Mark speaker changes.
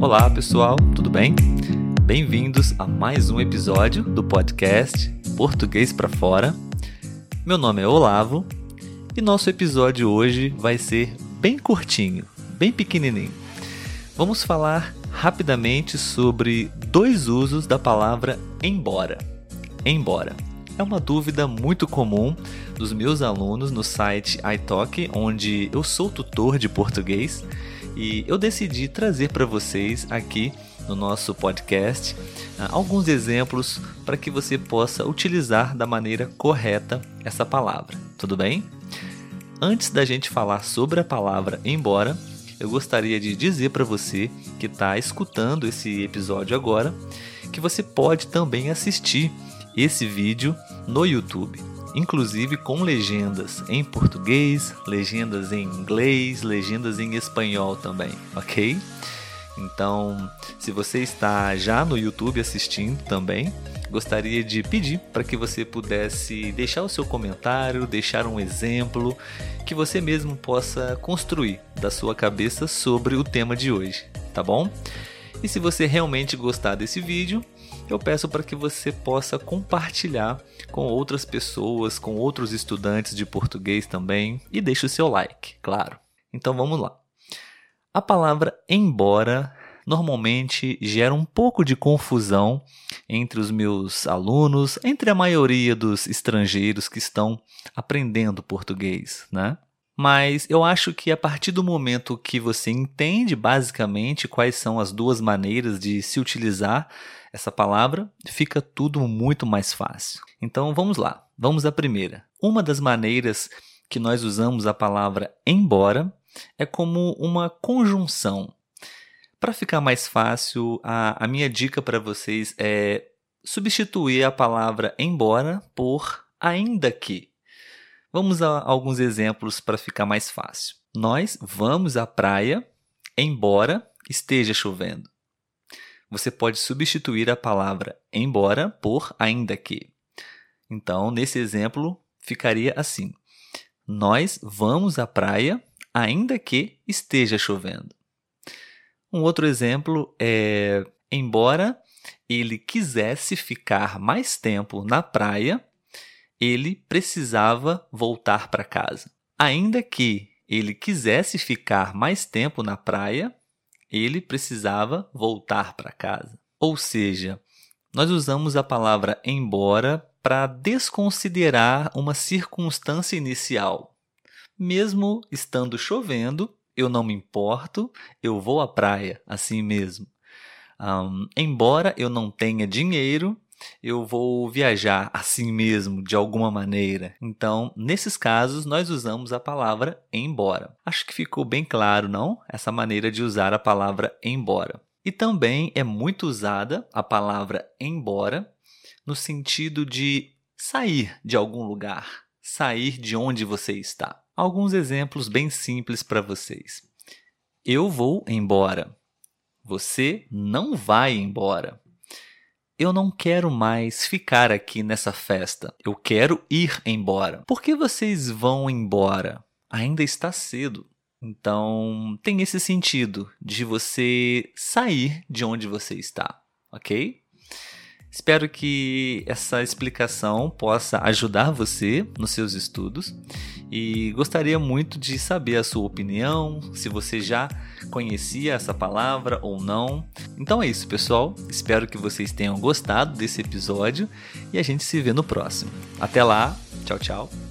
Speaker 1: Olá pessoal, tudo bem? Bem-vindos a mais um episódio do podcast Português para Fora. Meu nome é Olavo e nosso episódio hoje vai ser bem curtinho, bem pequenininho. Vamos falar rapidamente sobre dois usos da palavra embora. Embora é uma dúvida muito comum dos meus alunos no site iTalk, onde eu sou tutor de português e eu decidi trazer para vocês aqui no nosso podcast ah, alguns exemplos para que você possa utilizar da maneira correta essa palavra. Tudo bem? Antes da gente falar sobre a palavra embora, eu gostaria de dizer para você que está escutando esse episódio agora que você pode também assistir esse vídeo no YouTube inclusive com legendas em português, legendas em inglês, legendas em espanhol também, ok? Então, se você está já no YouTube assistindo também, gostaria de pedir para que você pudesse deixar o seu comentário, deixar um exemplo que você mesmo possa construir da sua cabeça sobre o tema de hoje, tá bom? E se você realmente gostar desse vídeo, eu peço para que você possa compartilhar com outras pessoas, com outros estudantes de português também e deixe o seu like, claro. Então vamos lá. A palavra embora normalmente gera um pouco de confusão entre os meus alunos, entre a maioria dos estrangeiros que estão aprendendo português, né? Mas eu acho que a partir do momento que você entende basicamente quais são as duas maneiras de se utilizar essa palavra, fica tudo muito mais fácil. Então vamos lá, vamos à primeira. Uma das maneiras que nós usamos a palavra embora é como uma conjunção. Para ficar mais fácil, a, a minha dica para vocês é substituir a palavra embora por ainda que. Vamos a alguns exemplos para ficar mais fácil. Nós vamos à praia embora esteja chovendo você pode substituir a palavra embora por ainda que. Então, nesse exemplo, ficaria assim: Nós vamos à praia ainda que esteja chovendo. Um outro exemplo é: embora ele quisesse ficar mais tempo na praia, ele precisava voltar para casa. Ainda que ele quisesse ficar mais tempo na praia, ele precisava voltar para casa. Ou seja, nós usamos a palavra embora para desconsiderar uma circunstância inicial. Mesmo estando chovendo, eu não me importo, eu vou à praia assim mesmo. Um, embora eu não tenha dinheiro, eu vou viajar assim mesmo, de alguma maneira. Então, nesses casos, nós usamos a palavra embora. Acho que ficou bem claro, não? Essa maneira de usar a palavra embora. E também é muito usada a palavra embora no sentido de sair de algum lugar, sair de onde você está. Alguns exemplos bem simples para vocês. Eu vou embora. Você não vai embora. Eu não quero mais ficar aqui nessa festa. Eu quero ir embora. Por que vocês vão embora? Ainda está cedo. Então, tem esse sentido de você sair de onde você está, ok? Espero que essa explicação possa ajudar você nos seus estudos e gostaria muito de saber a sua opinião, se você já conhecia essa palavra ou não. Então é isso, pessoal. Espero que vocês tenham gostado desse episódio e a gente se vê no próximo. Até lá, tchau, tchau.